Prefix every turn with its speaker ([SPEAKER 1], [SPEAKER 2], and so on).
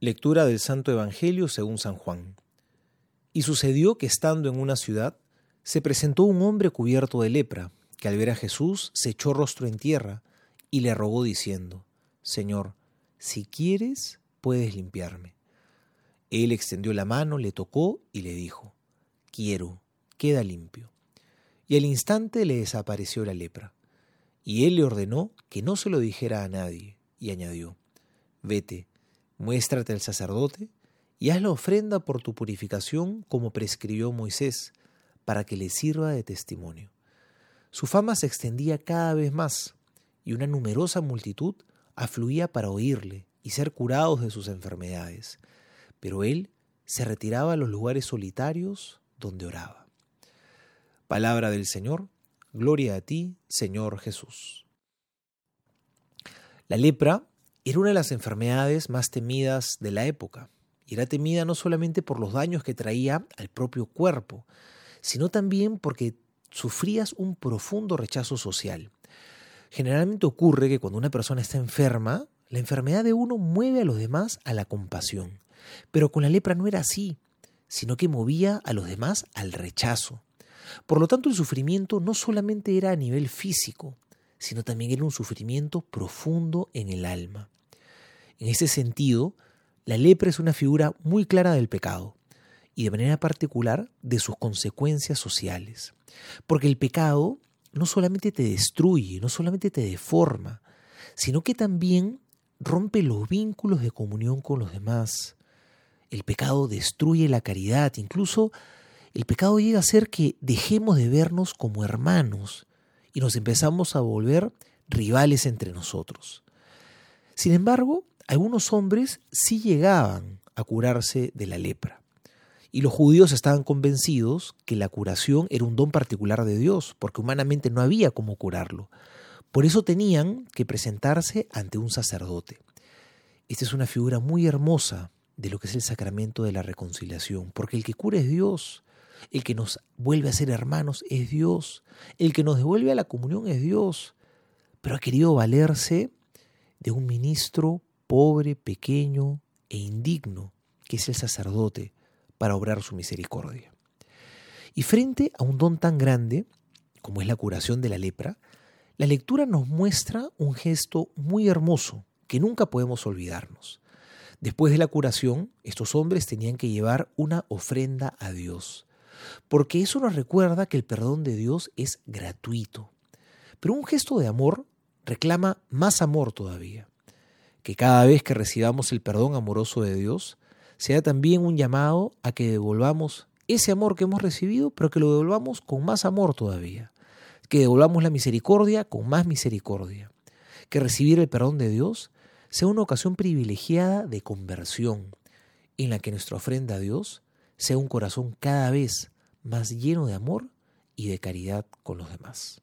[SPEAKER 1] Lectura del Santo Evangelio según San Juan. Y sucedió que estando en una ciudad, se presentó un hombre cubierto de lepra, que al ver a Jesús se echó rostro en tierra y le rogó diciendo, Señor, si quieres, puedes limpiarme. Él extendió la mano, le tocó y le dijo, Quiero, queda limpio. Y al instante le desapareció la lepra. Y él le ordenó que no se lo dijera a nadie, y añadió, Vete, muéstrate al sacerdote y haz la ofrenda por tu purificación como prescribió Moisés, para que le sirva de testimonio. Su fama se extendía cada vez más, y una numerosa multitud afluía para oírle y ser curados de sus enfermedades, pero él se retiraba a los lugares solitarios donde oraba. Palabra del Señor, gloria a ti, Señor Jesús. La lepra era una de las enfermedades más temidas de la época, y era temida no solamente por los daños que traía al propio cuerpo, sino también porque sufrías un profundo rechazo social. Generalmente ocurre que cuando una persona está enferma, la enfermedad de uno mueve a los demás a la compasión. Pero con la lepra no era así, sino que movía a los demás al rechazo. Por lo tanto, el sufrimiento no solamente era a nivel físico, sino también era un sufrimiento profundo en el alma. En ese sentido, la lepra es una figura muy clara del pecado y de manera particular de sus consecuencias sociales. Porque el pecado no solamente te destruye, no solamente te deforma, sino que también rompe los vínculos de comunión con los demás. El pecado destruye la caridad, incluso el pecado llega a ser que dejemos de vernos como hermanos y nos empezamos a volver rivales entre nosotros. Sin embargo, algunos hombres sí llegaban a curarse de la lepra. Y los judíos estaban convencidos que la curación era un don particular de Dios, porque humanamente no había cómo curarlo. Por eso tenían que presentarse ante un sacerdote. Esta es una figura muy hermosa de lo que es el sacramento de la reconciliación, porque el que cura es Dios, el que nos vuelve a ser hermanos es Dios, el que nos devuelve a la comunión es Dios, pero ha querido valerse de un ministro pobre, pequeño e indigno, que es el sacerdote, para obrar su misericordia. Y frente a un don tan grande, como es la curación de la lepra, la lectura nos muestra un gesto muy hermoso que nunca podemos olvidarnos. Después de la curación, estos hombres tenían que llevar una ofrenda a Dios, porque eso nos recuerda que el perdón de Dios es gratuito. Pero un gesto de amor reclama más amor todavía que cada vez que recibamos el perdón amoroso de Dios, sea también un llamado a que devolvamos ese amor que hemos recibido, pero que lo devolvamos con más amor todavía. Que devolvamos la misericordia con más misericordia. Que recibir el perdón de Dios sea una ocasión privilegiada de conversión, en la que nuestra ofrenda a Dios sea un corazón cada vez más lleno de amor y de caridad con los demás.